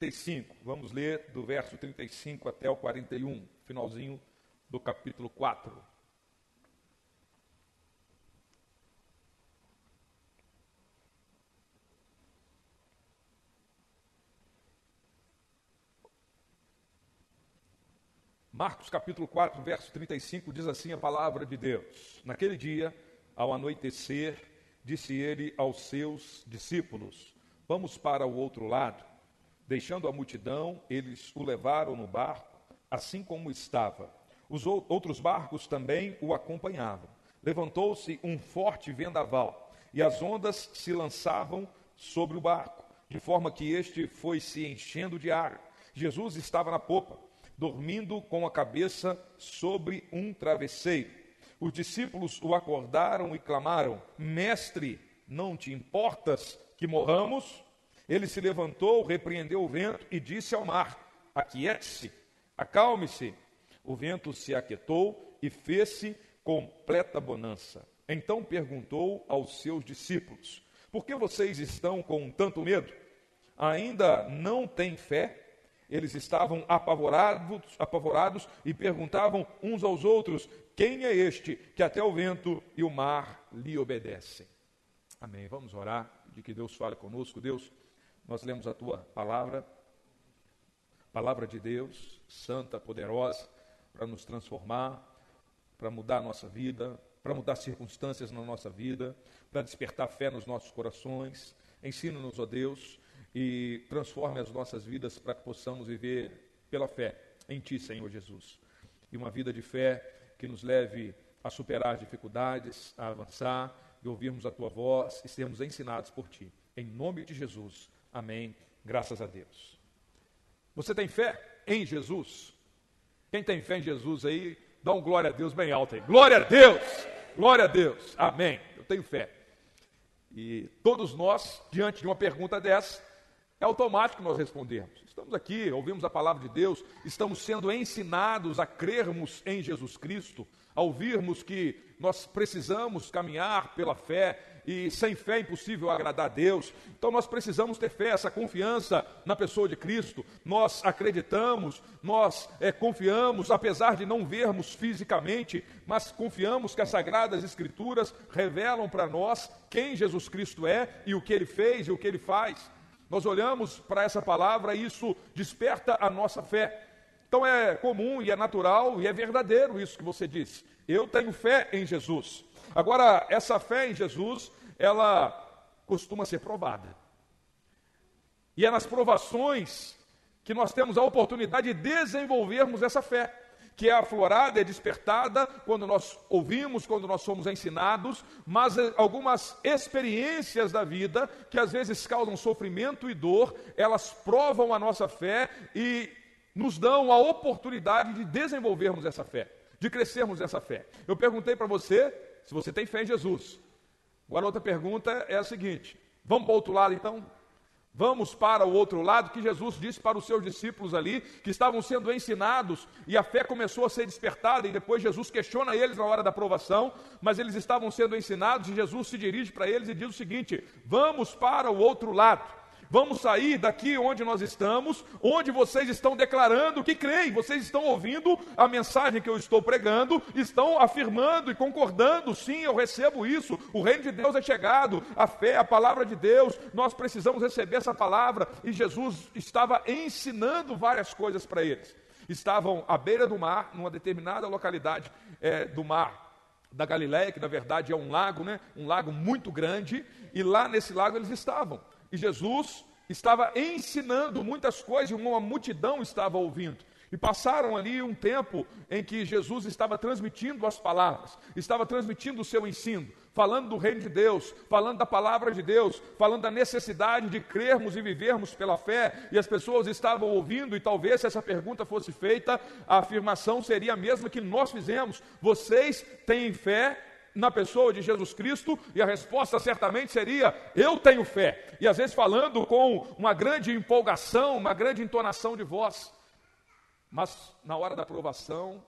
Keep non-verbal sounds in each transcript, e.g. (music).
35. Vamos ler do verso 35 até o 41, finalzinho do capítulo 4. Marcos capítulo 4, verso 35 diz assim a palavra de Deus: Naquele dia, ao anoitecer, disse ele aos seus discípulos: Vamos para o outro lado. Deixando a multidão, eles o levaram no barco, assim como estava. Os outros barcos também o acompanhavam. Levantou-se um forte vendaval, e as ondas se lançavam sobre o barco, de forma que este foi se enchendo de água. Jesus estava na popa, dormindo com a cabeça sobre um travesseiro. Os discípulos o acordaram e clamaram: Mestre, não te importas que morramos? Ele se levantou, repreendeu o vento e disse ao mar: Aquiete-se, acalme-se. O vento se aquietou e fez-se completa bonança. Então perguntou aos seus discípulos: Por que vocês estão com tanto medo? Ainda não têm fé? Eles estavam apavorados, apavorados e perguntavam uns aos outros: Quem é este que até o vento e o mar lhe obedecem? Amém. Vamos orar de que Deus fale conosco. Deus, nós lemos a tua palavra, palavra de Deus, santa, poderosa, para nos transformar, para mudar a nossa vida, para mudar circunstâncias na nossa vida, para despertar fé nos nossos corações. Ensina-nos, ó Deus, e transforme as nossas vidas para que possamos viver pela fé em Ti, Senhor Jesus. E uma vida de fé que nos leve a superar as dificuldades, a avançar e ouvirmos a Tua voz e sermos ensinados por Ti. Em nome de Jesus. Amém. Graças a Deus. Você tem fé em Jesus? Quem tem fé em Jesus aí, dá um glória a Deus bem alto aí. Glória a Deus! Glória a Deus! Amém. Eu tenho fé. E todos nós, diante de uma pergunta dessa, é automático nós respondermos. Estamos aqui, ouvimos a palavra de Deus, estamos sendo ensinados a crermos em Jesus Cristo, a ouvirmos que nós precisamos caminhar pela fé e sem fé é impossível agradar a Deus. Então nós precisamos ter fé, essa confiança na pessoa de Cristo. Nós acreditamos, nós é, confiamos, apesar de não vermos fisicamente, mas confiamos que as Sagradas Escrituras revelam para nós quem Jesus Cristo é e o que ele fez e o que ele faz. Nós olhamos para essa palavra e isso desperta a nossa fé. Então é comum e é natural e é verdadeiro isso que você disse. Eu tenho fé em Jesus. Agora, essa fé em Jesus, ela costuma ser provada. E é nas provações que nós temos a oportunidade de desenvolvermos essa fé, que é aflorada, é despertada quando nós ouvimos, quando nós somos ensinados, mas eh, algumas experiências da vida, que às vezes causam sofrimento e dor, elas provam a nossa fé e nos dão a oportunidade de desenvolvermos essa fé, de crescermos nessa fé. Eu perguntei para você se você tem fé em Jesus. Agora, outra pergunta é a seguinte: vamos para o outro lado então? Vamos para o outro lado, que Jesus disse para os seus discípulos ali, que estavam sendo ensinados, e a fé começou a ser despertada, e depois Jesus questiona eles na hora da aprovação, mas eles estavam sendo ensinados, e Jesus se dirige para eles e diz o seguinte: vamos para o outro lado. Vamos sair daqui onde nós estamos, onde vocês estão declarando que creem, vocês estão ouvindo a mensagem que eu estou pregando, estão afirmando e concordando, sim, eu recebo isso. O reino de Deus é chegado, a fé, a palavra de Deus, nós precisamos receber essa palavra. E Jesus estava ensinando várias coisas para eles. Estavam à beira do mar, numa determinada localidade é, do mar da Galiléia, que na verdade é um lago, né? Um lago muito grande, e lá nesse lago eles estavam. E Jesus estava ensinando muitas coisas e uma multidão estava ouvindo. E passaram ali um tempo em que Jesus estava transmitindo as palavras, estava transmitindo o seu ensino, falando do reino de Deus, falando da palavra de Deus, falando da necessidade de crermos e vivermos pela fé, e as pessoas estavam ouvindo, e talvez se essa pergunta fosse feita, a afirmação seria a mesma que nós fizemos: vocês têm fé na pessoa de Jesus Cristo? E a resposta certamente seria: Eu tenho fé. E às vezes falando com uma grande empolgação, uma grande entonação de voz. Mas na hora da aprovação,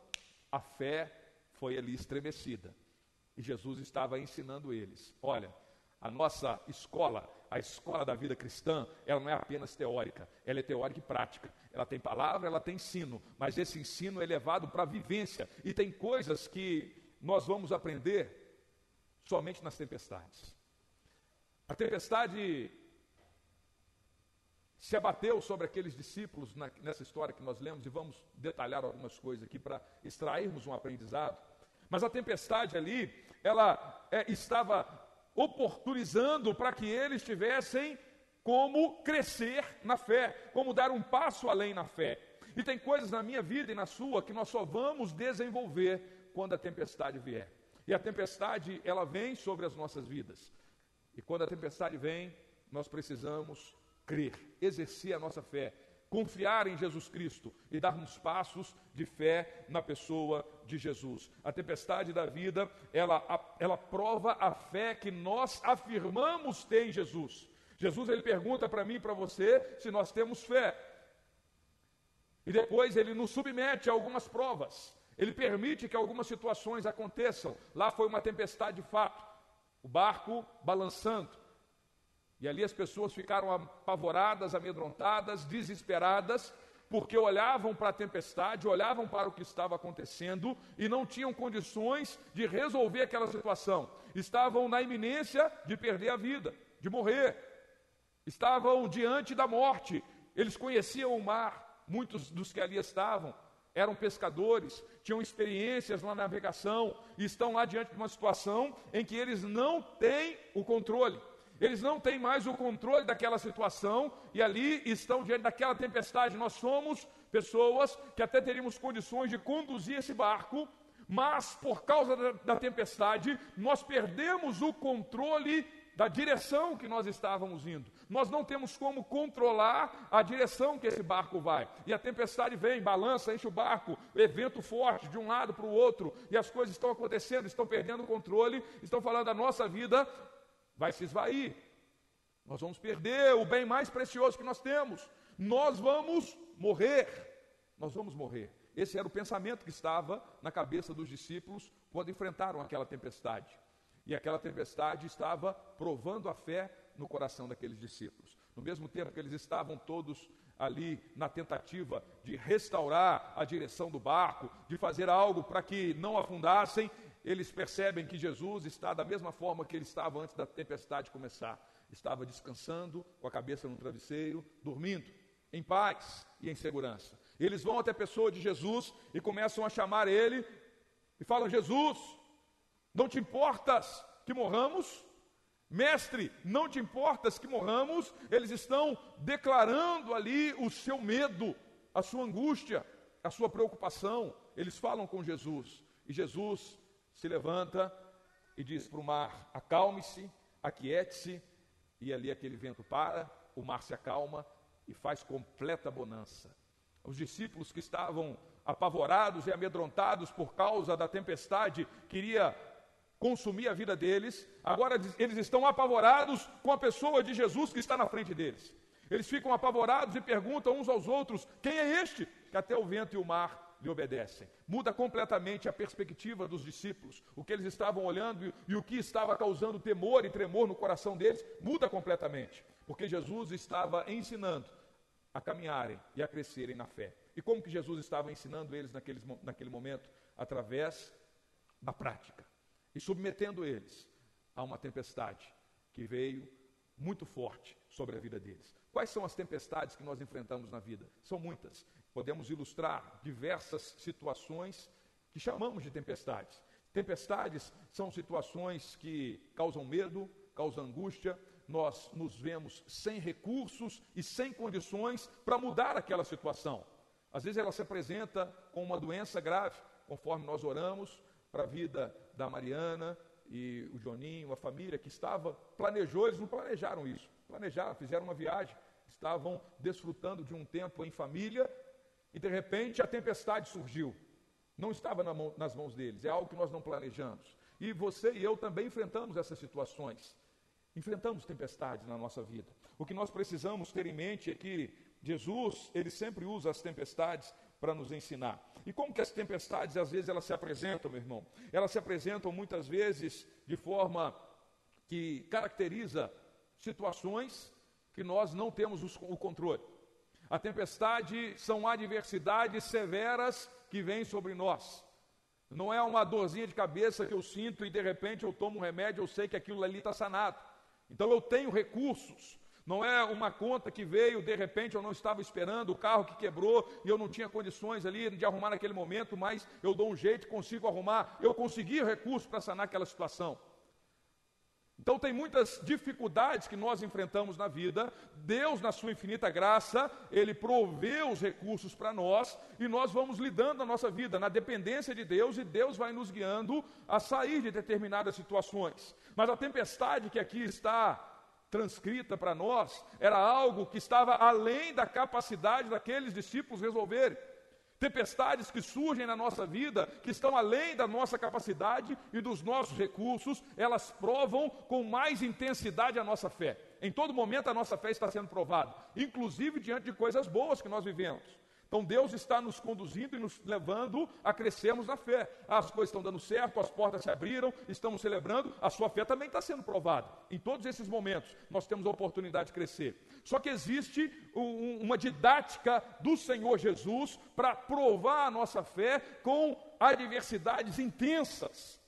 a fé foi ali estremecida. E Jesus estava ensinando eles: Olha, a nossa escola, a escola da vida cristã, ela não é apenas teórica, ela é teórica e prática. Ela tem palavra, ela tem ensino, mas esse ensino é levado para a vivência. E tem coisas que nós vamos aprender somente nas tempestades. A tempestade se abateu sobre aqueles discípulos na, nessa história que nós lemos, e vamos detalhar algumas coisas aqui para extrairmos um aprendizado. Mas a tempestade ali, ela é, estava oportunizando para que eles tivessem como crescer na fé, como dar um passo além na fé. E tem coisas na minha vida e na sua que nós só vamos desenvolver quando a tempestade vier. E a tempestade, ela vem sobre as nossas vidas. E quando a tempestade vem, nós precisamos crer, exercer a nossa fé, confiar em Jesus Cristo e darmos passos de fé na pessoa de Jesus. A tempestade da vida, ela, ela prova a fé que nós afirmamos ter em Jesus. Jesus ele pergunta para mim e para você se nós temos fé. E depois ele nos submete a algumas provas. Ele permite que algumas situações aconteçam. Lá foi uma tempestade de fato. O barco balançando. E ali as pessoas ficaram apavoradas, amedrontadas, desesperadas, porque olhavam para a tempestade, olhavam para o que estava acontecendo e não tinham condições de resolver aquela situação. Estavam na iminência de perder a vida, de morrer. Estavam diante da morte. Eles conheciam o mar, muitos dos que ali estavam eram pescadores, tinham experiências na navegação e estão lá diante de uma situação em que eles não têm o controle. Eles não têm mais o controle daquela situação e ali estão diante daquela tempestade. Nós somos pessoas que até teríamos condições de conduzir esse barco, mas por causa da, da tempestade, nós perdemos o controle da direção que nós estávamos indo. Nós não temos como controlar a direção que esse barco vai. E a tempestade vem, balança, enche o barco, evento forte de um lado para o outro, e as coisas estão acontecendo, estão perdendo o controle, estão falando da nossa vida vai se esvair. Nós vamos perder o bem mais precioso que nós temos. Nós vamos morrer. Nós vamos morrer. Esse era o pensamento que estava na cabeça dos discípulos quando enfrentaram aquela tempestade. E aquela tempestade estava provando a fé no coração daqueles discípulos. No mesmo tempo que eles estavam todos ali na tentativa de restaurar a direção do barco, de fazer algo para que não afundassem, eles percebem que Jesus está da mesma forma que ele estava antes da tempestade começar. Estava descansando, com a cabeça no travesseiro, dormindo, em paz e em segurança. Eles vão até a pessoa de Jesus e começam a chamar ele e falam: Jesus, não te importas que morramos? Mestre, não te importas que morramos? Eles estão declarando ali o seu medo, a sua angústia, a sua preocupação. Eles falam com Jesus e Jesus se levanta e diz para o mar: acalme-se, aquiete-se, e ali aquele vento para, o mar se acalma e faz completa bonança. Os discípulos que estavam apavorados e amedrontados por causa da tempestade, queria consumir a vida deles, agora eles estão apavorados com a pessoa de Jesus que está na frente deles. Eles ficam apavorados e perguntam uns aos outros: quem é este que até o vento e o mar lhe obedecem. Muda completamente a perspectiva dos discípulos. O que eles estavam olhando e, o que estava causando temor e tremor no coração deles muda completamente. Porque Jesus estava ensinando a caminharem e a crescerem na fé. E como que Jesus estava ensinando eles naqueles, naquele momento? Através da prática. E submetendo eles a uma tempestade que veio muito forte sobre a vida deles. Quais são as tempestades que nós enfrentamos na vida? São muitas podemos ilustrar diversas situações que chamamos de tempestades. Tempestades são situações que causam medo, causam angústia, nós nos vemos sem recursos e sem condições para mudar aquela situação. Às vezes ela se apresenta com uma doença grave, conforme nós oramos para a vida da Mariana e o Joninho, a família que estava, planejou, eles não planejaram isso, planejaram, fizeram uma viagem, estavam desfrutando de um tempo em família e de repente a tempestade surgiu. Não estava na mão, nas mãos deles, é algo que nós não planejamos. E você e eu também enfrentamos essas situações. Enfrentamos tempestades na nossa vida. O que nós precisamos ter em mente é que Jesus, ele sempre usa as tempestades para nos ensinar. E como que as tempestades, às vezes, elas se apresentam, meu irmão? Elas se apresentam muitas vezes de forma que caracteriza situações que nós não temos o controle. A tempestade são adversidades severas que vêm sobre nós. Não é uma dorzinha de cabeça que eu sinto e de repente eu tomo um remédio, eu sei que aquilo ali está sanado. Então eu tenho recursos. Não é uma conta que veio, de repente eu não estava esperando, o carro que quebrou e eu não tinha condições ali de arrumar naquele momento, mas eu dou um jeito, consigo arrumar. Eu consegui recursos para sanar aquela situação. Então, tem muitas dificuldades que nós enfrentamos na vida. Deus, na sua infinita graça, Ele provê os recursos para nós e nós vamos lidando na nossa vida, na dependência de Deus, e Deus vai nos guiando a sair de determinadas situações. Mas a tempestade que aqui está transcrita para nós era algo que estava além da capacidade daqueles discípulos resolverem tempestades que surgem na nossa vida, que estão além da nossa capacidade e dos nossos recursos, elas provam com mais intensidade a nossa fé. Em todo momento a nossa fé está sendo provada, inclusive diante de coisas boas que nós vivemos. Então Deus está nos conduzindo e nos levando a crescermos na fé. As coisas estão dando certo, as portas se abriram, estamos celebrando, a sua fé também está sendo provada. Em todos esses momentos nós temos a oportunidade de crescer. Só que existe um, uma didática do Senhor Jesus para provar a nossa fé com adversidades intensas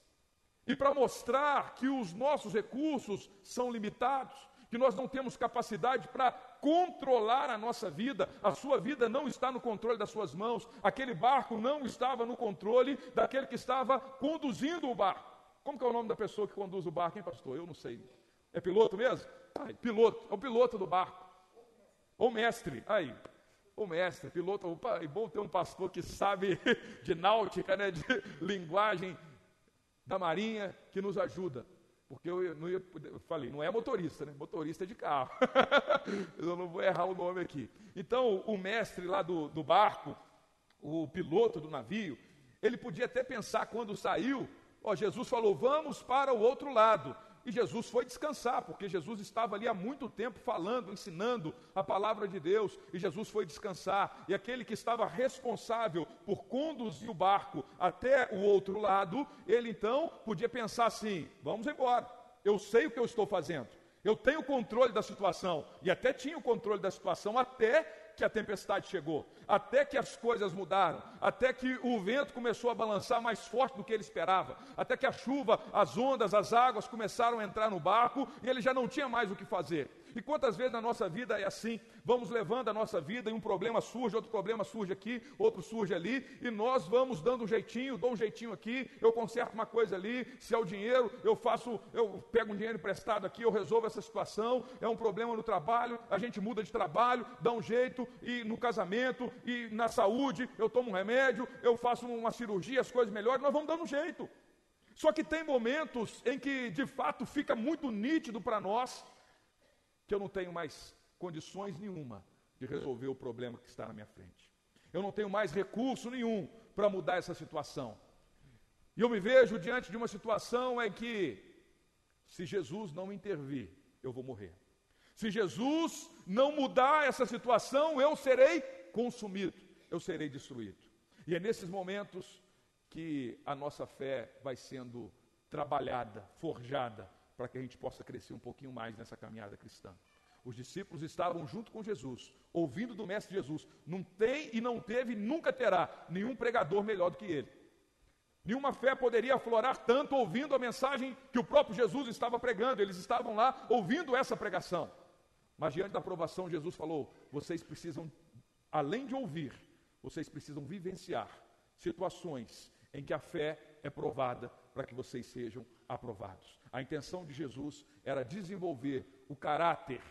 e para mostrar que os nossos recursos são limitados, que nós não temos capacidade para controlar a nossa vida, a sua vida não está no controle das suas mãos, aquele barco não estava no controle daquele que estava conduzindo o barco. Como que é o nome da pessoa que conduz o barco, hein, pastor? Eu não sei. É piloto mesmo? Ai, piloto, é o piloto do barco. Ou mestre, aí. O mestre, piloto, opa, é bom ter um pastor que sabe (laughs) de náutica, né, de linguagem da marinha, que nos ajuda. Porque eu não ia, eu falei, não é motorista, né? Motorista é de carro. (laughs) eu não vou errar o nome aqui. Então, o mestre lá do, do barco, o piloto do navio, ele podia até pensar quando saiu, ó, Jesus falou, vamos para o outro lado. E Jesus foi descansar, porque Jesus estava ali há muito tempo falando, ensinando a palavra de Deus, e Jesus foi descansar. E aquele que estava responsável por conduzir o barco até o outro lado, ele então podia pensar assim: vamos embora, eu sei o que eu estou fazendo, eu tenho controle da situação, e até tinha o controle da situação até que a tempestade chegou, até que as coisas mudaram, até que o vento começou a balançar mais forte do que ele esperava, até que a chuva, as ondas, as águas começaram a entrar no barco e ele já não tinha mais o que fazer. E quantas vezes na nossa vida é assim? Vamos levando a nossa vida e um problema surge, outro problema surge aqui, outro surge ali, e nós vamos dando um jeitinho, dou um jeitinho aqui, eu conserto uma coisa ali, se é o dinheiro, eu faço, eu pego um dinheiro emprestado aqui, eu resolvo essa situação, é um problema no trabalho, a gente muda de trabalho, dá um jeito, e no casamento, e na saúde, eu tomo um remédio, eu faço uma cirurgia, as coisas melhoram, nós vamos dando um jeito. Só que tem momentos em que de fato fica muito nítido para nós que eu não tenho mais condições nenhuma de resolver o problema que está na minha frente. Eu não tenho mais recurso nenhum para mudar essa situação. E eu me vejo diante de uma situação em que, se Jesus não intervir, eu vou morrer. Se Jesus não mudar essa situação, eu serei consumido, eu serei destruído. E é nesses momentos que a nossa fé vai sendo trabalhada, forjada, para que a gente possa crescer um pouquinho mais nessa caminhada cristã. Os discípulos estavam junto com Jesus, ouvindo do Mestre Jesus. Não tem e não teve, nunca terá nenhum pregador melhor do que ele. Nenhuma fé poderia aflorar tanto ouvindo a mensagem que o próprio Jesus estava pregando. Eles estavam lá ouvindo essa pregação. Mas diante da aprovação, Jesus falou: vocês precisam, além de ouvir, vocês precisam vivenciar situações em que a fé é provada para que vocês sejam aprovados. A intenção de Jesus era desenvolver o caráter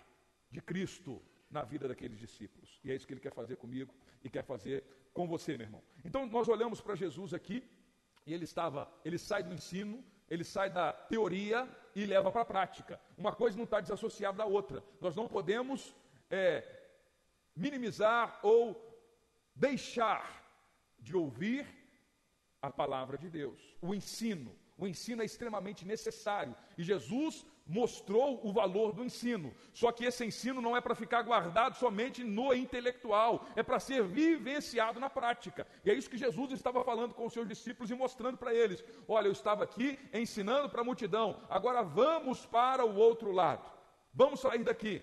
de Cristo na vida daqueles discípulos. E é isso que ele quer fazer comigo e quer fazer com você, meu irmão. Então nós olhamos para Jesus aqui e ele estava, ele sai do ensino, ele sai da teoria e leva para a prática. Uma coisa não está desassociada da outra. Nós não podemos é, minimizar ou deixar de ouvir a palavra de Deus, o ensino. O ensino é extremamente necessário e Jesus mostrou o valor do ensino. Só que esse ensino não é para ficar guardado somente no intelectual, é para ser vivenciado na prática. E é isso que Jesus estava falando com os seus discípulos e mostrando para eles: olha, eu estava aqui ensinando para a multidão, agora vamos para o outro lado. Vamos sair daqui.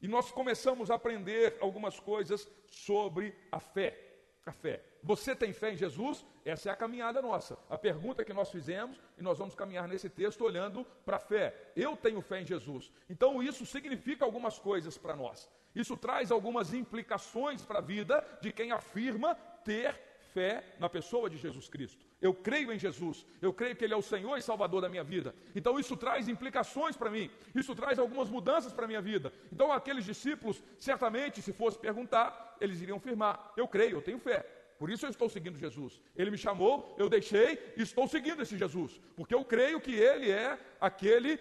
E nós começamos a aprender algumas coisas sobre a fé. A fé. Você tem fé em Jesus? Essa é a caminhada nossa. A pergunta que nós fizemos, e nós vamos caminhar nesse texto olhando para a fé. Eu tenho fé em Jesus. Então isso significa algumas coisas para nós. Isso traz algumas implicações para a vida de quem afirma ter fé na pessoa de Jesus Cristo. Eu creio em Jesus, eu creio que Ele é o Senhor e Salvador da minha vida. Então isso traz implicações para mim, isso traz algumas mudanças para a minha vida. Então aqueles discípulos, certamente, se fosse perguntar, eles iriam afirmar: Eu creio, eu tenho fé. Por isso eu estou seguindo Jesus. Ele me chamou, eu deixei estou seguindo esse Jesus. Porque eu creio que Ele é aquele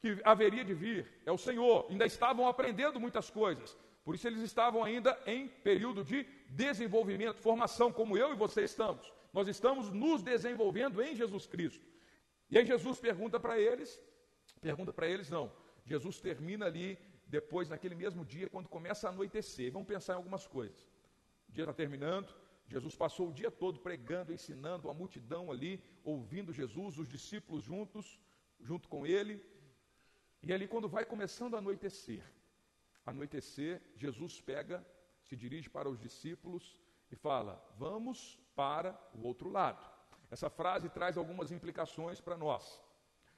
que haveria de vir, é o Senhor. Ainda estavam aprendendo muitas coisas. Por isso eles estavam ainda em período de desenvolvimento, formação, como eu e você estamos. Nós estamos nos desenvolvendo em Jesus Cristo. E aí Jesus pergunta para eles, pergunta para eles não. Jesus termina ali depois naquele mesmo dia quando começa a anoitecer. Vamos pensar em algumas coisas. O dia está terminando, Jesus passou o dia todo pregando, ensinando a multidão ali, ouvindo Jesus, os discípulos juntos, junto com ele. E ali, quando vai começando a anoitecer, anoitecer, Jesus pega, se dirige para os discípulos e fala: Vamos para o outro lado. Essa frase traz algumas implicações para nós,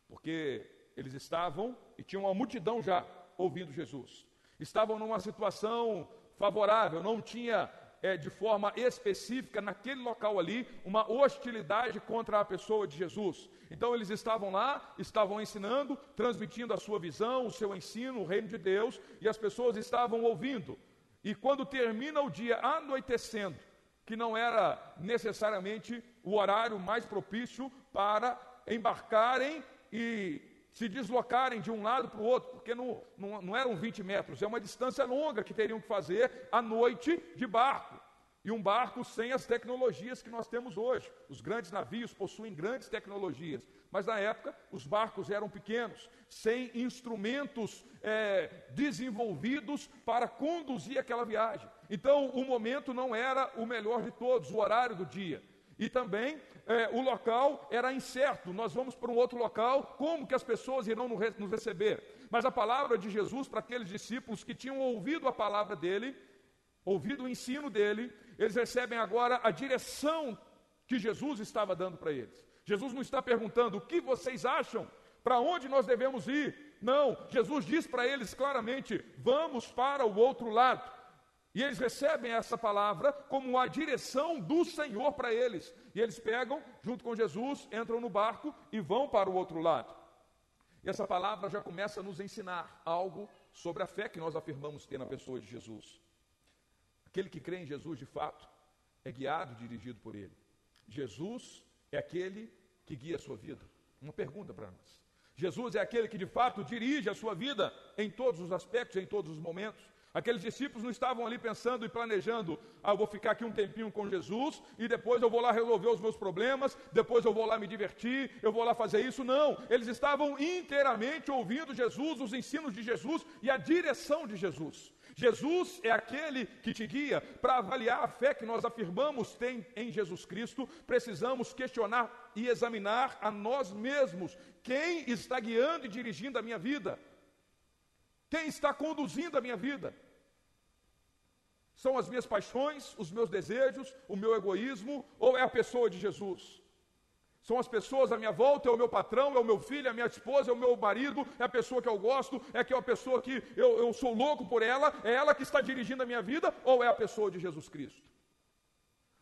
porque eles estavam e tinham uma multidão já ouvindo Jesus. Estavam numa situação favorável, não tinha é, de forma específica, naquele local ali, uma hostilidade contra a pessoa de Jesus. Então eles estavam lá, estavam ensinando, transmitindo a sua visão, o seu ensino, o reino de Deus, e as pessoas estavam ouvindo. E quando termina o dia anoitecendo, que não era necessariamente o horário mais propício para embarcarem e se deslocarem de um lado para o outro, porque não, não, não eram 20 metros, é uma distância longa que teriam que fazer à noite de barco. E um barco sem as tecnologias que nós temos hoje. Os grandes navios possuem grandes tecnologias, mas na época os barcos eram pequenos, sem instrumentos é, desenvolvidos para conduzir aquela viagem. Então o momento não era o melhor de todos, o horário do dia. E também é, o local era incerto. Nós vamos para um outro local, como que as pessoas irão nos receber? Mas a palavra de Jesus para aqueles discípulos que tinham ouvido a palavra dele, ouvido o ensino dele, eles recebem agora a direção que Jesus estava dando para eles. Jesus não está perguntando o que vocês acham, para onde nós devemos ir. Não, Jesus diz para eles claramente: vamos para o outro lado. E eles recebem essa palavra como a direção do Senhor para eles. E eles pegam, junto com Jesus, entram no barco e vão para o outro lado. E essa palavra já começa a nos ensinar algo sobre a fé que nós afirmamos ter na pessoa de Jesus. Aquele que crê em Jesus de fato é guiado e dirigido por ele. Jesus é aquele que guia a sua vida. Uma pergunta para nós. Jesus é aquele que de fato dirige a sua vida em todos os aspectos, em todos os momentos. Aqueles discípulos não estavam ali pensando e planejando, ah, eu vou ficar aqui um tempinho com Jesus e depois eu vou lá resolver os meus problemas, depois eu vou lá me divertir, eu vou lá fazer isso. Não, eles estavam inteiramente ouvindo Jesus, os ensinos de Jesus e a direção de Jesus. Jesus é aquele que te guia para avaliar a fé que nós afirmamos ter em Jesus Cristo. Precisamos questionar e examinar a nós mesmos quem está guiando e dirigindo a minha vida, quem está conduzindo a minha vida. São as minhas paixões, os meus desejos, o meu egoísmo, ou é a pessoa de Jesus? São as pessoas à minha volta, é o meu patrão, é o meu filho, é a minha esposa, é o meu marido, é a pessoa que eu gosto, é aquela pessoa que eu, eu sou louco por ela, é ela que está dirigindo a minha vida, ou é a pessoa de Jesus Cristo?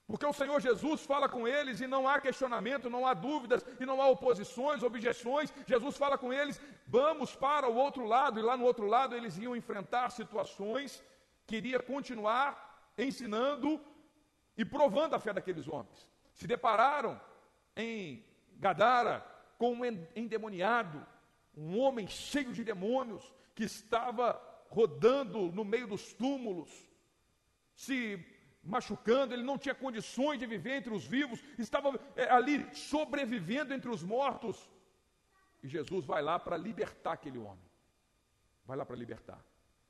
Porque o Senhor Jesus fala com eles e não há questionamento, não há dúvidas e não há oposições, objeções. Jesus fala com eles, vamos para o outro lado, e lá no outro lado eles iam enfrentar situações queria continuar ensinando e provando a fé daqueles homens. Se depararam em Gadara com um endemoniado, um homem cheio de demônios, que estava rodando no meio dos túmulos, se machucando, ele não tinha condições de viver entre os vivos, estava é, ali sobrevivendo entre os mortos. E Jesus vai lá para libertar aquele homem. Vai lá para libertar.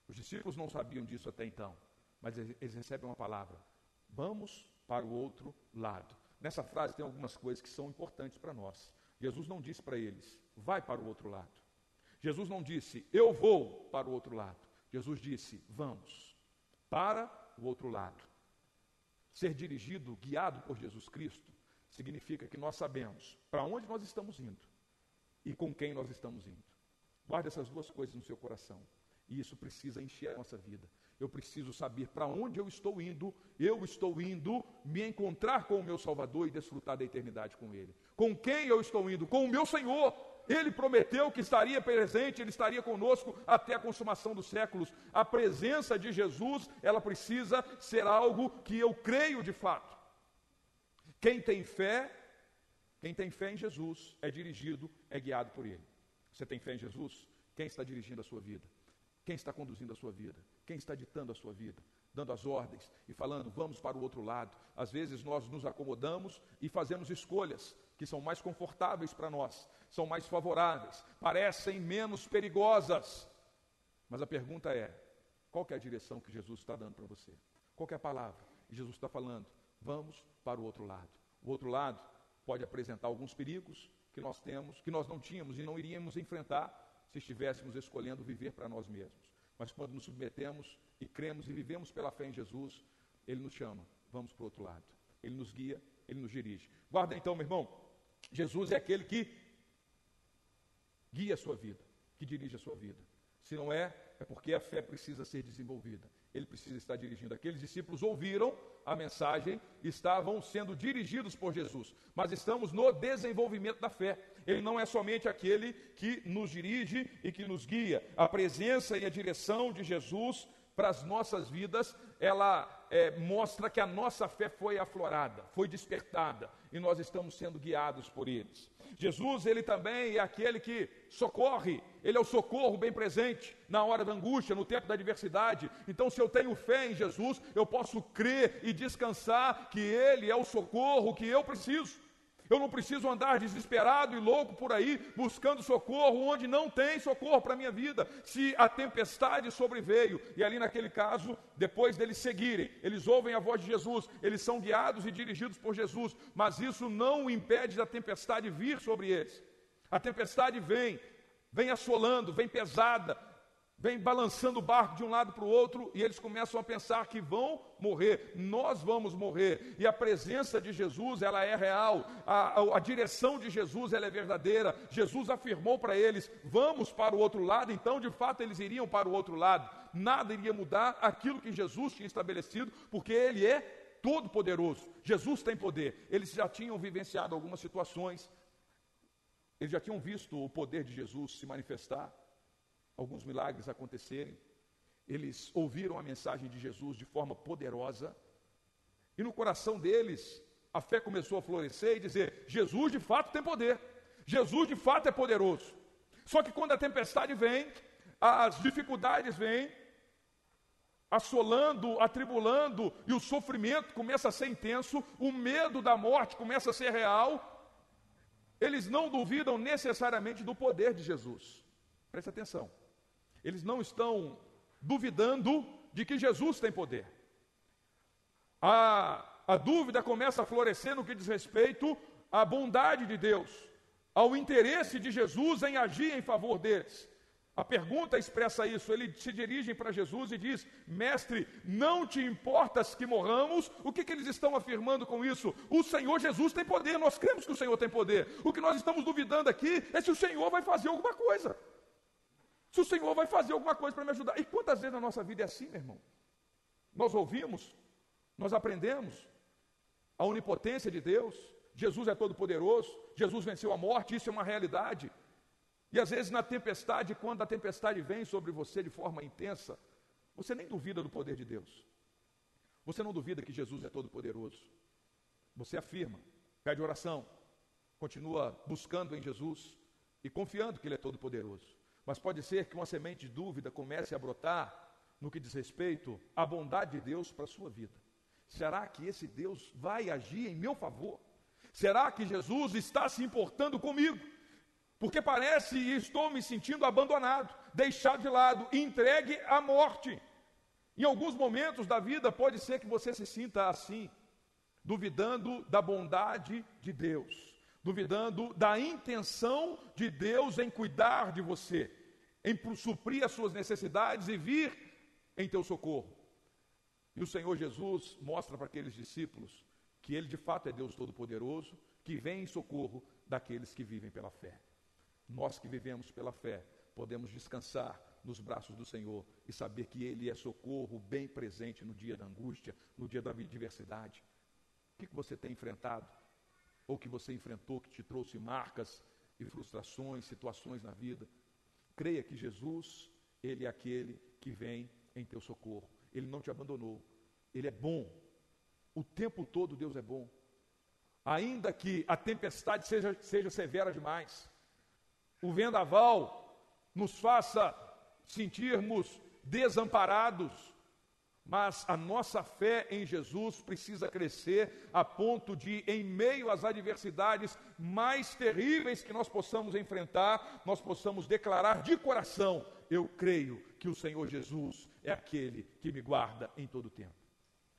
Os discípulos não sabiam disso até então, mas eles recebem uma palavra: vamos para o outro lado. Nessa frase tem algumas coisas que são importantes para nós. Jesus não disse para eles: vai para o outro lado. Jesus não disse, eu vou para o outro lado. Jesus disse, vamos para o outro lado. Ser dirigido, guiado por Jesus Cristo, significa que nós sabemos para onde nós estamos indo e com quem nós estamos indo. Guarde essas duas coisas no seu coração. E isso precisa encher a nossa vida. Eu preciso saber para onde eu estou indo. Eu estou indo me encontrar com o meu Salvador e desfrutar da eternidade com Ele. Com quem eu estou indo? Com o meu Senhor. Ele prometeu que estaria presente, ele estaria conosco até a consumação dos séculos. A presença de Jesus, ela precisa ser algo que eu creio de fato. Quem tem fé, quem tem fé em Jesus é dirigido, é guiado por ele. Você tem fé em Jesus? Quem está dirigindo a sua vida? Quem está conduzindo a sua vida? Quem está ditando a sua vida? Dando as ordens e falando, vamos para o outro lado. Às vezes nós nos acomodamos e fazemos escolhas que são mais confortáveis para nós, são mais favoráveis, parecem menos perigosas. Mas a pergunta é: qual é a direção que Jesus está dando para você? Qual é a palavra? E Jesus está falando: vamos para o outro lado. O outro lado pode apresentar alguns perigos que nós temos, que nós não tínhamos e não iríamos enfrentar se estivéssemos escolhendo viver para nós mesmos. Mas quando nos submetemos e cremos e vivemos pela fé em Jesus, Ele nos chama, vamos para o outro lado. Ele nos guia, Ele nos dirige. Guarda então, meu irmão, Jesus é aquele que guia a sua vida, que dirige a sua vida. Se não é, é porque a fé precisa ser desenvolvida. Ele precisa estar dirigindo. Aqueles discípulos ouviram a mensagem, estavam sendo dirigidos por Jesus, mas estamos no desenvolvimento da fé. Ele não é somente aquele que nos dirige e que nos guia. A presença e a direção de Jesus para as nossas vidas, ela é, mostra que a nossa fé foi aflorada, foi despertada e nós estamos sendo guiados por eles. Jesus, ele também é aquele que socorre, ele é o socorro bem presente na hora da angústia, no tempo da adversidade. Então, se eu tenho fé em Jesus, eu posso crer e descansar que ele é o socorro que eu preciso. Eu não preciso andar desesperado e louco por aí buscando socorro onde não tem socorro para a minha vida. Se a tempestade sobreveio, e ali naquele caso, depois deles seguirem, eles ouvem a voz de Jesus, eles são guiados e dirigidos por Jesus, mas isso não impede da tempestade vir sobre eles. A tempestade vem, vem assolando, vem pesada, vem balançando o barco de um lado para o outro e eles começam a pensar que vão morrer, nós vamos morrer. E a presença de Jesus, ela é real, a, a, a direção de Jesus, ela é verdadeira. Jesus afirmou para eles: vamos para o outro lado, então de fato eles iriam para o outro lado. Nada iria mudar aquilo que Jesus tinha estabelecido, porque Ele é todo-poderoso. Jesus tem poder. Eles já tinham vivenciado algumas situações, eles já tinham visto o poder de Jesus se manifestar alguns milagres acontecerem. Eles ouviram a mensagem de Jesus de forma poderosa. E no coração deles, a fé começou a florescer e dizer: Jesus de fato tem poder. Jesus de fato é poderoso. Só que quando a tempestade vem, as dificuldades vêm, assolando, atribulando, e o sofrimento começa a ser intenso, o medo da morte começa a ser real, eles não duvidam necessariamente do poder de Jesus. Preste atenção. Eles não estão duvidando de que Jesus tem poder. A, a dúvida começa a florescer no que diz respeito à bondade de Deus, ao interesse de Jesus em agir em favor deles. A pergunta expressa isso. Eles se dirigem para Jesus e diz: Mestre, não te importas que morramos? O que, que, eles estão afirmando com isso? O Senhor Jesus tem poder, nós cremos que o Senhor tem poder. O que nós estamos duvidando aqui é se o Senhor vai fazer alguma coisa se o Senhor vai fazer alguma coisa para me ajudar. E quantas vezes na nossa vida é assim, meu irmão? Nós ouvimos, nós aprendemos a onipotência de Deus, Jesus é todo-poderoso, Jesus venceu a morte, isso é uma realidade. E às vezes na tempestade, quando a tempestade vem sobre você de forma intensa, você nem duvida do poder de Deus. Você não duvida que Jesus é todo-poderoso. Você afirma, pede oração, continua buscando em Jesus e confiando que Ele é todo-poderoso. Mas pode ser que uma semente de dúvida comece a brotar no que diz respeito à bondade de Deus para a sua vida. Será que esse Deus vai agir em meu favor? Será que Jesus está se importando comigo? Porque parece e estou me sentindo abandonado, deixado de lado, entregue à morte. Em alguns momentos da vida pode ser que você se sinta assim, duvidando da bondade de Deus duvidando da intenção de Deus em cuidar de você. em suprir as suas necessidades e vir em teu socorro. E o Senhor Jesus mostra para aqueles discípulos que Ele de fato é Deus Todo-Poderoso, que vem em socorro daqueles que vivem pela fé. Nós que vivemos pela fé, podemos descansar nos braços do Senhor e saber que Ele é socorro bem presente no dia da angústia, no dia da adversidade. O que você tem enfrentado? Ou que você enfrentou que te trouxe marcas e frustrações, situações na vida? Creia que Jesus, Ele é aquele que vem em teu socorro. Ele não te abandonou. Ele é bom. O tempo todo Deus é bom. Ainda que a tempestade seja, seja severa demais, o vendaval nos faça sentirmos desamparados, mas a nossa fé em Jesus precisa crescer a ponto de, em meio às adversidades mais terríveis que nós possamos enfrentar, nós possamos declarar de coração: Eu creio que o Senhor Jesus é aquele que me guarda em todo o tempo,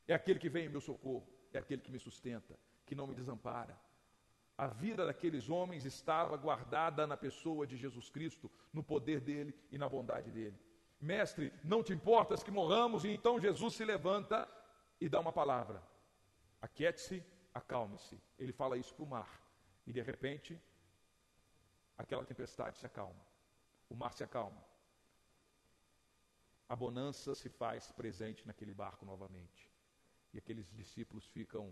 é aquele que vem em meu socorro, é aquele que me sustenta, que não me desampara. A vida daqueles homens estava guardada na pessoa de Jesus Cristo, no poder dele e na bondade dele. Mestre, não te importas que morramos? E então Jesus se levanta e dá uma palavra: aquiete-se, acalme-se. Ele fala isso para o mar. E de repente, aquela tempestade se acalma. O mar se acalma. A bonança se faz presente naquele barco novamente. E aqueles discípulos ficam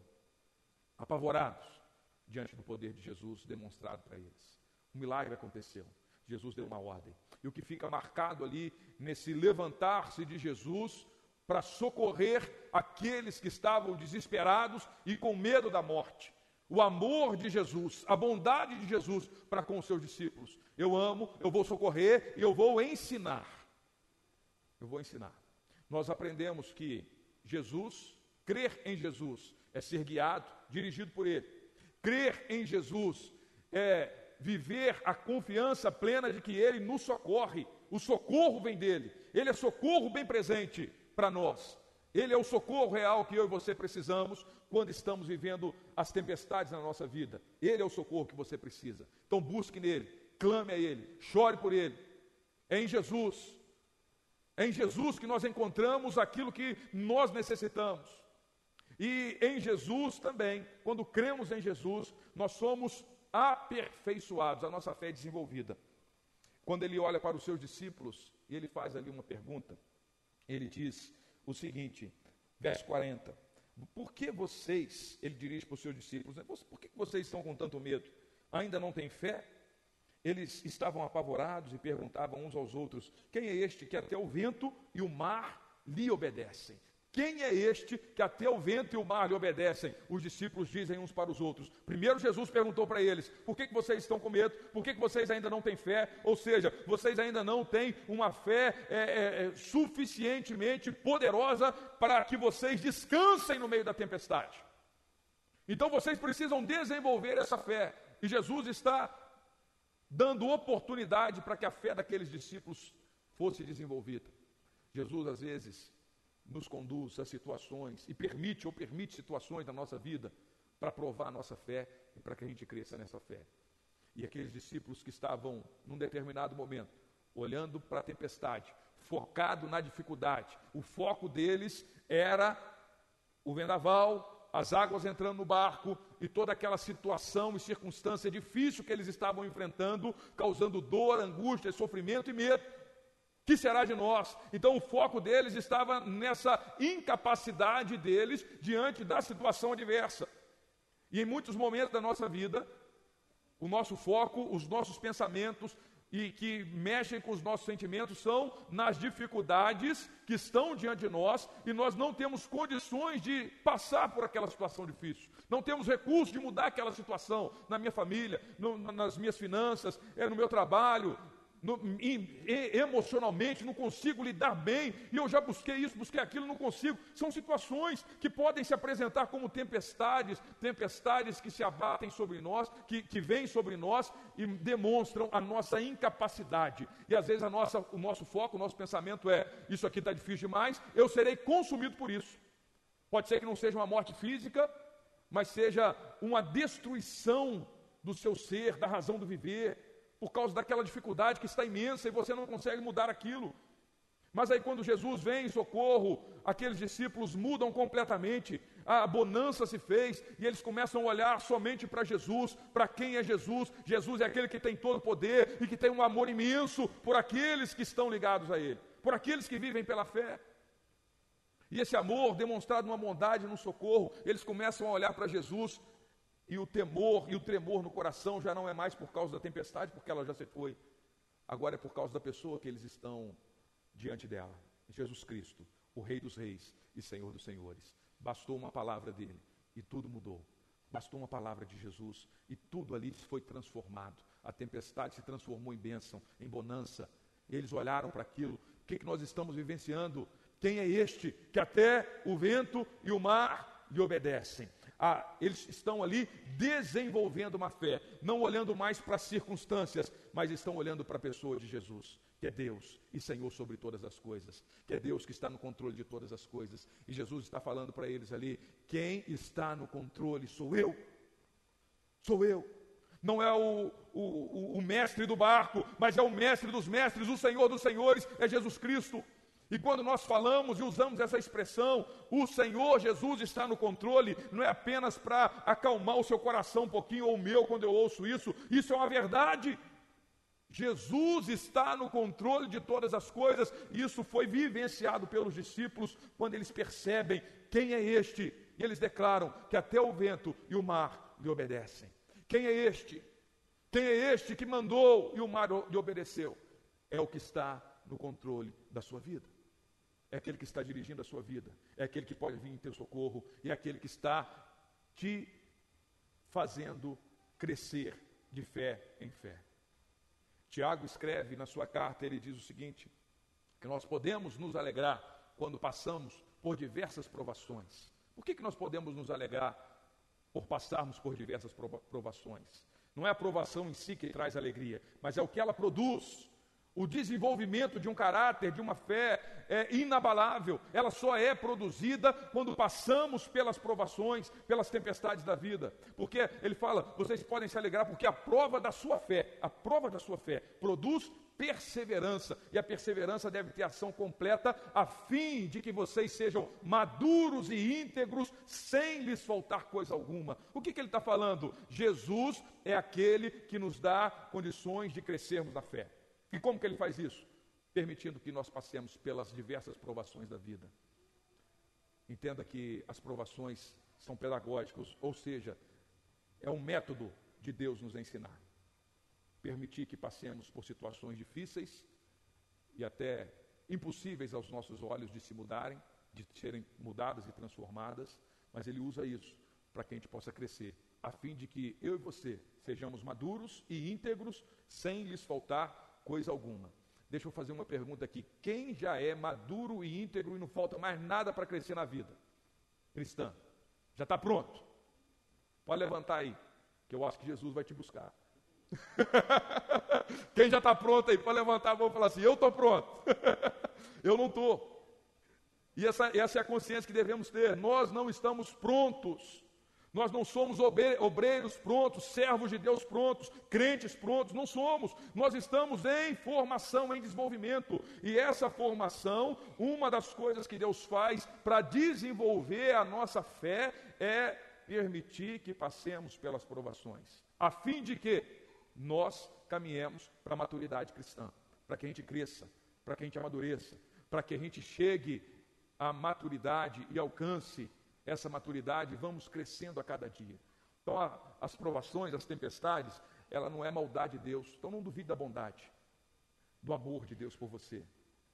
apavorados diante do poder de Jesus demonstrado para eles. Um milagre aconteceu. Jesus deu uma ordem. E o que fica marcado ali nesse levantar-se de Jesus para socorrer aqueles que estavam desesperados e com medo da morte. O amor de Jesus, a bondade de Jesus para com os seus discípulos. Eu amo, eu vou socorrer e eu vou ensinar. Eu vou ensinar. Nós aprendemos que Jesus, crer em Jesus, é ser guiado, dirigido por Ele. Crer em Jesus é viver a confiança plena de que Ele nos socorre. O socorro vem dele. Ele é socorro bem presente para nós. Ele é o socorro real que eu e você precisamos quando estamos vivendo as tempestades na nossa vida. Ele é o socorro que você precisa. Então busque nele, clame a ele, chore por ele. É em Jesus. É em Jesus que nós encontramos aquilo que nós necessitamos. E em Jesus também, quando cremos em Jesus, nós somos aperfeiçoados, a nossa fé é desenvolvida. Quando ele olha para os seus discípulos e ele faz ali uma pergunta, ele diz o seguinte, verso 40: Por que vocês, ele dirige para os seus discípulos, né, por que vocês estão com tanto medo? Ainda não têm fé? Eles estavam apavorados e perguntavam uns aos outros: Quem é este que até o vento e o mar lhe obedecem? Quem é este que até o vento e o mar lhe obedecem? Os discípulos dizem uns para os outros. Primeiro Jesus perguntou para eles: por que, que vocês estão com medo? Por que, que vocês ainda não têm fé? Ou seja, vocês ainda não têm uma fé é, é, é, suficientemente poderosa para que vocês descansem no meio da tempestade. Então vocês precisam desenvolver essa fé. E Jesus está dando oportunidade para que a fé daqueles discípulos fosse desenvolvida. Jesus, às vezes, nos conduz a situações e permite ou permite situações na nossa vida para provar a nossa fé e para que a gente cresça nessa fé. E aqueles discípulos que estavam num determinado momento olhando para a tempestade, focado na dificuldade, o foco deles era o vendaval, as águas entrando no barco e toda aquela situação e circunstância difícil que eles estavam enfrentando, causando dor, angústia, sofrimento e medo que será de nós? Então o foco deles estava nessa incapacidade deles diante da situação adversa. E em muitos momentos da nossa vida, o nosso foco, os nossos pensamentos e que mexem com os nossos sentimentos são nas dificuldades que estão diante de nós e nós não temos condições de passar por aquela situação difícil. Não temos recursos de mudar aquela situação na minha família, no, nas minhas finanças, é, no meu trabalho, no, emocionalmente, não consigo lidar bem, e eu já busquei isso, busquei aquilo, não consigo. São situações que podem se apresentar como tempestades, tempestades que se abatem sobre nós, que, que vêm sobre nós e demonstram a nossa incapacidade. E às vezes a nossa, o nosso foco, o nosso pensamento é: isso aqui está difícil demais, eu serei consumido por isso. Pode ser que não seja uma morte física, mas seja uma destruição do seu ser, da razão do viver por causa daquela dificuldade que está imensa e você não consegue mudar aquilo. Mas aí, quando Jesus vem em socorro, aqueles discípulos mudam completamente, a bonança se fez e eles começam a olhar somente para Jesus, para quem é Jesus. Jesus é aquele que tem todo o poder e que tem um amor imenso por aqueles que estão ligados a Ele, por aqueles que vivem pela fé. E esse amor demonstrado numa bondade, num socorro, eles começam a olhar para Jesus e o temor e o tremor no coração já não é mais por causa da tempestade, porque ela já se foi. Agora é por causa da pessoa que eles estão diante dela. Jesus Cristo, o Rei dos Reis e Senhor dos Senhores. Bastou uma palavra dele e tudo mudou. Bastou uma palavra de Jesus e tudo ali foi transformado. A tempestade se transformou em bênção, em bonança. Eles olharam para aquilo. O que, que nós estamos vivenciando? Quem é este que até o vento e o mar lhe obedecem? Ah, eles estão ali desenvolvendo uma fé, não olhando mais para as circunstâncias, mas estão olhando para a pessoa de Jesus que é Deus e Senhor sobre todas as coisas, que é Deus que está no controle de todas as coisas. E Jesus está falando para eles ali: quem está no controle sou eu. Sou eu. Não é o, o, o mestre do barco, mas é o mestre dos mestres, o Senhor dos senhores, é Jesus Cristo. E quando nós falamos e usamos essa expressão, o Senhor Jesus está no controle, não é apenas para acalmar o seu coração um pouquinho ou o meu quando eu ouço isso, isso é uma verdade. Jesus está no controle de todas as coisas, e isso foi vivenciado pelos discípulos quando eles percebem quem é este, e eles declaram que até o vento e o mar lhe obedecem. Quem é este? Quem é este que mandou e o mar lhe obedeceu? É o que está no controle da sua vida. É aquele que está dirigindo a sua vida, é aquele que pode vir em teu socorro, é aquele que está te fazendo crescer de fé em fé. Tiago escreve na sua carta, ele diz o seguinte: que nós podemos nos alegrar quando passamos por diversas provações. Por que, que nós podemos nos alegrar por passarmos por diversas provações? Não é a provação em si que traz alegria, mas é o que ela produz o desenvolvimento de um caráter, de uma fé é inabalável, ela só é produzida quando passamos pelas provações, pelas tempestades da vida. Porque ele fala, vocês podem se alegrar porque a prova da sua fé, a prova da sua fé produz perseverança, e a perseverança deve ter ação completa, a fim de que vocês sejam maduros e íntegros, sem lhes faltar coisa alguma. O que, que ele está falando? Jesus é aquele que nos dá condições de crescermos na fé. E como que ele faz isso? Permitindo que nós passemos pelas diversas provações da vida. Entenda que as provações são pedagógicas, ou seja, é um método de Deus nos ensinar. Permitir que passemos por situações difíceis e até impossíveis aos nossos olhos de se mudarem, de serem mudadas e transformadas, mas Ele usa isso para que a gente possa crescer, a fim de que eu e você sejamos maduros e íntegros, sem lhes faltar coisa alguma. Deixa eu fazer uma pergunta aqui. Quem já é maduro e íntegro e não falta mais nada para crescer na vida? Cristã. Já está pronto? Pode levantar aí, que eu acho que Jesus vai te buscar. (laughs) Quem já está pronto aí, pode levantar a mão e falar assim: Eu estou pronto. (laughs) eu não estou. E essa, essa é a consciência que devemos ter. Nós não estamos prontos nós não somos obreiros prontos, servos de Deus prontos, crentes prontos, não somos. Nós estamos em formação, em desenvolvimento. E essa formação, uma das coisas que Deus faz para desenvolver a nossa fé é permitir que passemos pelas provações, a fim de que nós caminhemos para a maturidade cristã, para que a gente cresça, para que a gente amadureça, para que a gente chegue à maturidade e alcance essa maturidade, vamos crescendo a cada dia. Então, as provações, as tempestades, ela não é maldade de Deus. Então, não duvide da bondade, do amor de Deus por você.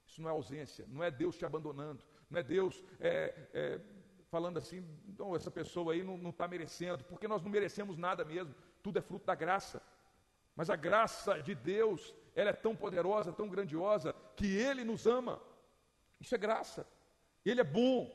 Isso não é ausência, não é Deus te abandonando, não é Deus é, é, falando assim, não, essa pessoa aí não está merecendo, porque nós não merecemos nada mesmo, tudo é fruto da graça. Mas a graça de Deus, ela é tão poderosa, tão grandiosa, que Ele nos ama. Isso é graça. Ele é bom,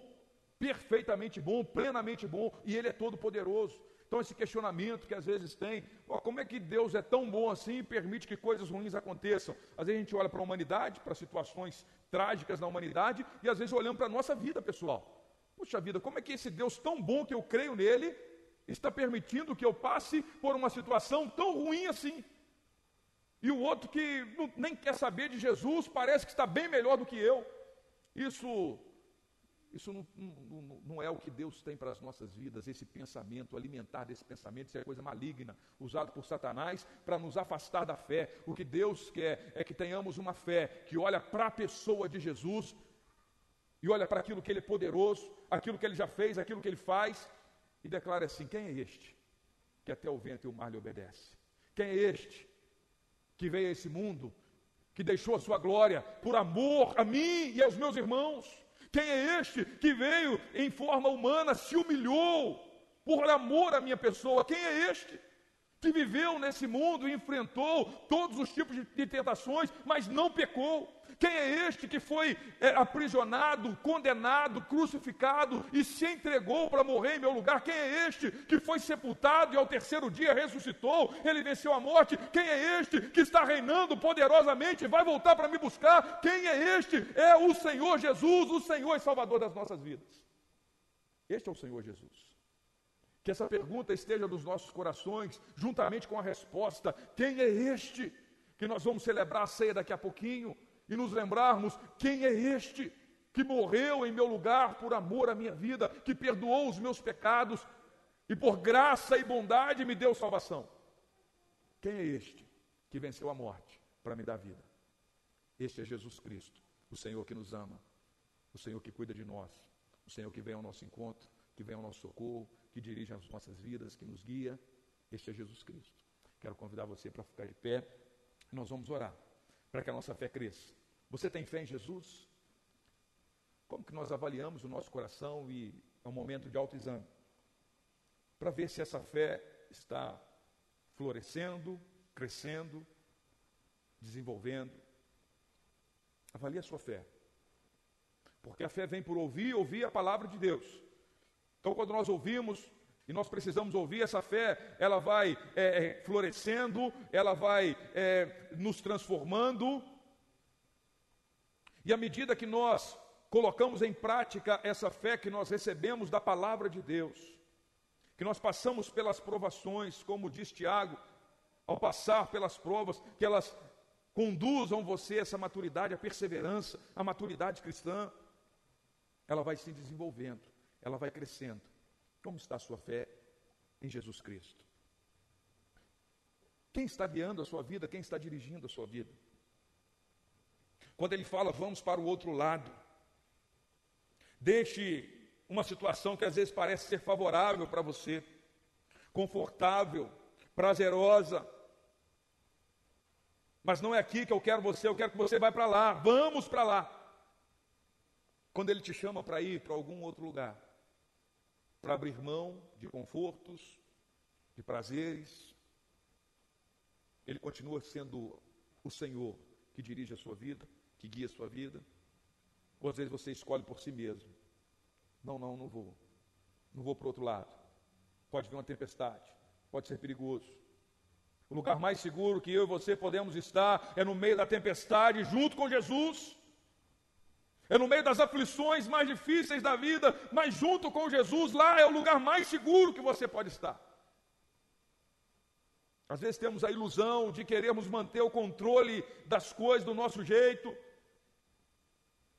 perfeitamente bom, plenamente bom, e Ele é todo poderoso. Então, esse questionamento que às vezes tem, ó, como é que Deus é tão bom assim e permite que coisas ruins aconteçam? Às vezes a gente olha para a humanidade, para situações trágicas na humanidade, e às vezes olhamos para a nossa vida pessoal. Puxa vida, como é que esse Deus tão bom que eu creio nele está permitindo que eu passe por uma situação tão ruim assim? E o outro que não, nem quer saber de Jesus, parece que está bem melhor do que eu. Isso, isso não, não, não é o que Deus tem para as nossas vidas, esse pensamento, alimentar desse pensamento, isso é coisa maligna, usado por Satanás para nos afastar da fé. O que Deus quer é que tenhamos uma fé que olha para a pessoa de Jesus e olha para aquilo que Ele é poderoso, aquilo que Ele já fez, aquilo que Ele faz, e declara assim: quem é este que até o vento e o mar lhe obedece? Quem é este que veio a esse mundo, que deixou a sua glória por amor a mim e aos meus irmãos? Quem é este que veio em forma humana, se humilhou por amor à minha pessoa? Quem é este? Que viveu nesse mundo e enfrentou todos os tipos de, de tentações, mas não pecou. Quem é este que foi é, aprisionado, condenado, crucificado e se entregou para morrer em meu lugar? Quem é este que foi sepultado e ao terceiro dia ressuscitou? Ele venceu a morte. Quem é este que está reinando poderosamente e vai voltar para me buscar? Quem é este? É o Senhor Jesus, o Senhor e Salvador das nossas vidas. Este é o Senhor Jesus. Que essa pergunta esteja nos nossos corações, juntamente com a resposta: quem é este? Que nós vamos celebrar a ceia daqui a pouquinho e nos lembrarmos quem é este que morreu em meu lugar por amor à minha vida, que perdoou os meus pecados e por graça e bondade me deu salvação. Quem é este que venceu a morte para me dar vida? Este é Jesus Cristo, o Senhor que nos ama, o Senhor que cuida de nós, o Senhor que vem ao nosso encontro, que vem ao nosso socorro, que dirige as nossas vidas, que nos guia. Este é Jesus Cristo. Quero convidar você para ficar de pé. Nós vamos orar para que a nossa fé cresça. Você tem fé em Jesus? Como que nós avaliamos o nosso coração e é um momento de autoexame? Para ver se essa fé está florescendo, crescendo, desenvolvendo. Avalie a sua fé. Porque a fé vem por ouvir, ouvir a palavra de Deus. Então, quando nós ouvimos, e nós precisamos ouvir essa fé, ela vai é, é, florescendo, ela vai é, nos transformando. E à medida que nós colocamos em prática essa fé que nós recebemos da palavra de Deus, que nós passamos pelas provações, como diz Tiago, ao passar pelas provas, que elas conduzam você a essa maturidade, a perseverança, a maturidade cristã, ela vai se desenvolvendo, ela vai crescendo. Como está a sua fé em Jesus Cristo? Quem está guiando a sua vida? Quem está dirigindo a sua vida? Quando ele fala, vamos para o outro lado, deixe uma situação que às vezes parece ser favorável para você, confortável, prazerosa, mas não é aqui que eu quero você, eu quero que você vá para lá, vamos para lá. Quando ele te chama para ir para algum outro lugar, para abrir mão de confortos, de prazeres. Ele continua sendo o Senhor que dirige a sua vida, que guia a sua vida. Ou às vezes você escolhe por si mesmo. Não, não, não vou. Não vou para o outro lado. Pode vir uma tempestade, pode ser perigoso. O lugar mais seguro que eu e você podemos estar é no meio da tempestade, junto com Jesus. É no meio das aflições mais difíceis da vida, mas junto com Jesus, lá é o lugar mais seguro que você pode estar. Às vezes temos a ilusão de querermos manter o controle das coisas do nosso jeito,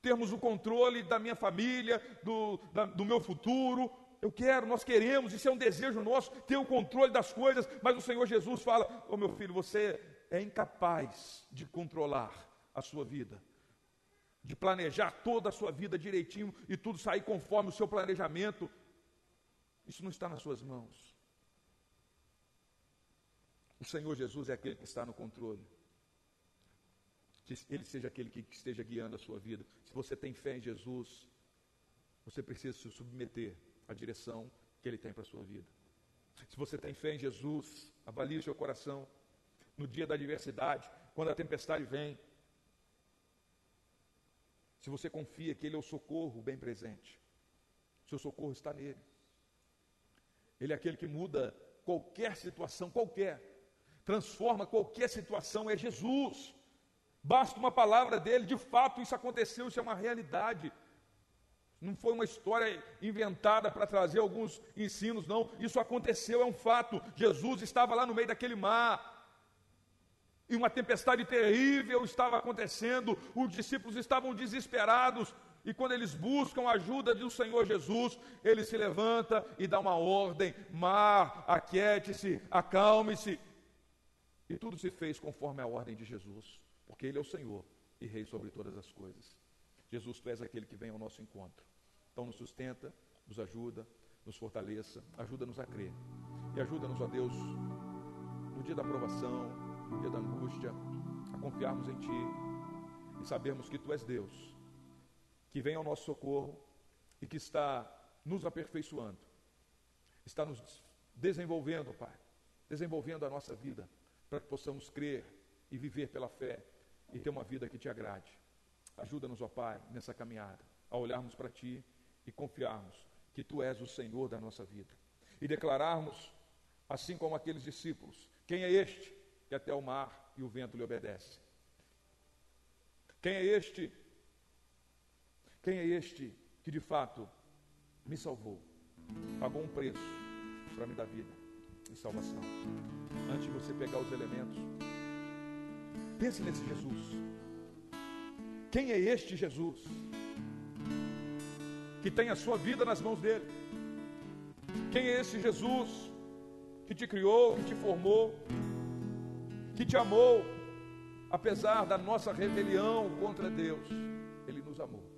termos o controle da minha família, do, da, do meu futuro. Eu quero, nós queremos, isso é um desejo nosso, ter o controle das coisas, mas o Senhor Jesus fala: Ô oh, meu filho, você é incapaz de controlar a sua vida de planejar toda a sua vida direitinho e tudo sair conforme o seu planejamento. Isso não está nas suas mãos. O Senhor Jesus é aquele que está no controle. Que Ele seja aquele que esteja guiando a sua vida. Se você tem fé em Jesus, você precisa se submeter à direção que Ele tem para a sua vida. Se você tem fé em Jesus, avalie o seu coração. No dia da adversidade, quando a tempestade vem, se você confia que Ele é o socorro bem presente, seu socorro está nele. Ele é aquele que muda qualquer situação, qualquer, transforma qualquer situação, é Jesus. Basta uma palavra dele, de fato isso aconteceu, isso é uma realidade. Não foi uma história inventada para trazer alguns ensinos, não. Isso aconteceu, é um fato. Jesus estava lá no meio daquele mar. E uma tempestade terrível estava acontecendo, os discípulos estavam desesperados, e quando eles buscam a ajuda do Senhor Jesus, ele se levanta e dá uma ordem: mar, aquiete-se, acalme-se. E tudo se fez conforme a ordem de Jesus, porque Ele é o Senhor e Rei sobre todas as coisas. Jesus, tu és aquele que vem ao nosso encontro. Então nos sustenta, nos ajuda, nos fortaleça, ajuda-nos a crer. E ajuda-nos, ó Deus, no dia da aprovação, dia da angústia, a confiarmos em Ti e sabermos que Tu és Deus que vem ao nosso socorro e que está nos aperfeiçoando, está nos desenvolvendo, Pai, desenvolvendo a nossa vida, para que possamos crer e viver pela fé e ter uma vida que te agrade. Ajuda-nos, ó Pai, nessa caminhada, a olharmos para Ti e confiarmos que Tu és o Senhor da nossa vida. E declararmos, assim como aqueles discípulos, quem é este que até o mar e o vento lhe obedecem? Quem é este quem é este que de fato me salvou? Pagou um preço para me dar vida e salvação. Antes de você pegar os elementos, pense nesse Jesus. Quem é este Jesus? Que tem a sua vida nas mãos dele. Quem é esse Jesus que te criou, que te formou, que te amou, apesar da nossa rebelião contra Deus? Ele nos amou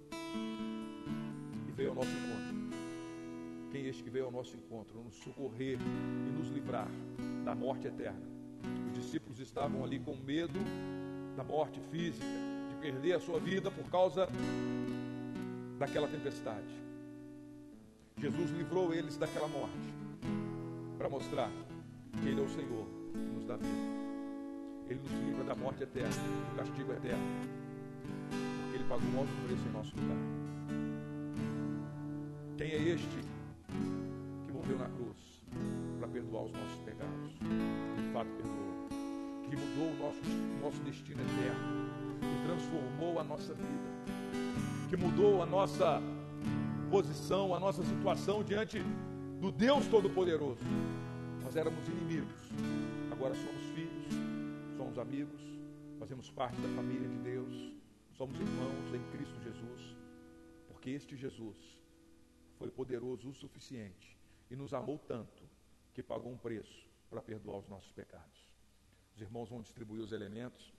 veio ao nosso encontro. Quem é este que veio ao nosso encontro, nos socorrer e nos livrar da morte eterna. Os discípulos estavam ali com medo da morte física, de perder a sua vida por causa daquela tempestade. Jesus livrou eles daquela morte para mostrar que Ele é o Senhor que nos dá vida. Ele nos livra da morte eterna, do castigo eterno, porque Ele pagou um alto preço em nosso lugar. Quem é este que morreu na cruz para perdoar os nossos pecados? De fato, perdoou. Que mudou o nosso, nosso destino eterno. Que transformou a nossa vida. Que mudou a nossa posição, a nossa situação diante do Deus Todo-Poderoso. Nós éramos inimigos, agora somos somos amigos, fazemos parte da família de Deus, somos irmãos em Cristo Jesus, porque este Jesus foi poderoso o suficiente e nos amou tanto que pagou um preço para perdoar os nossos pecados. Os irmãos vão distribuir os elementos.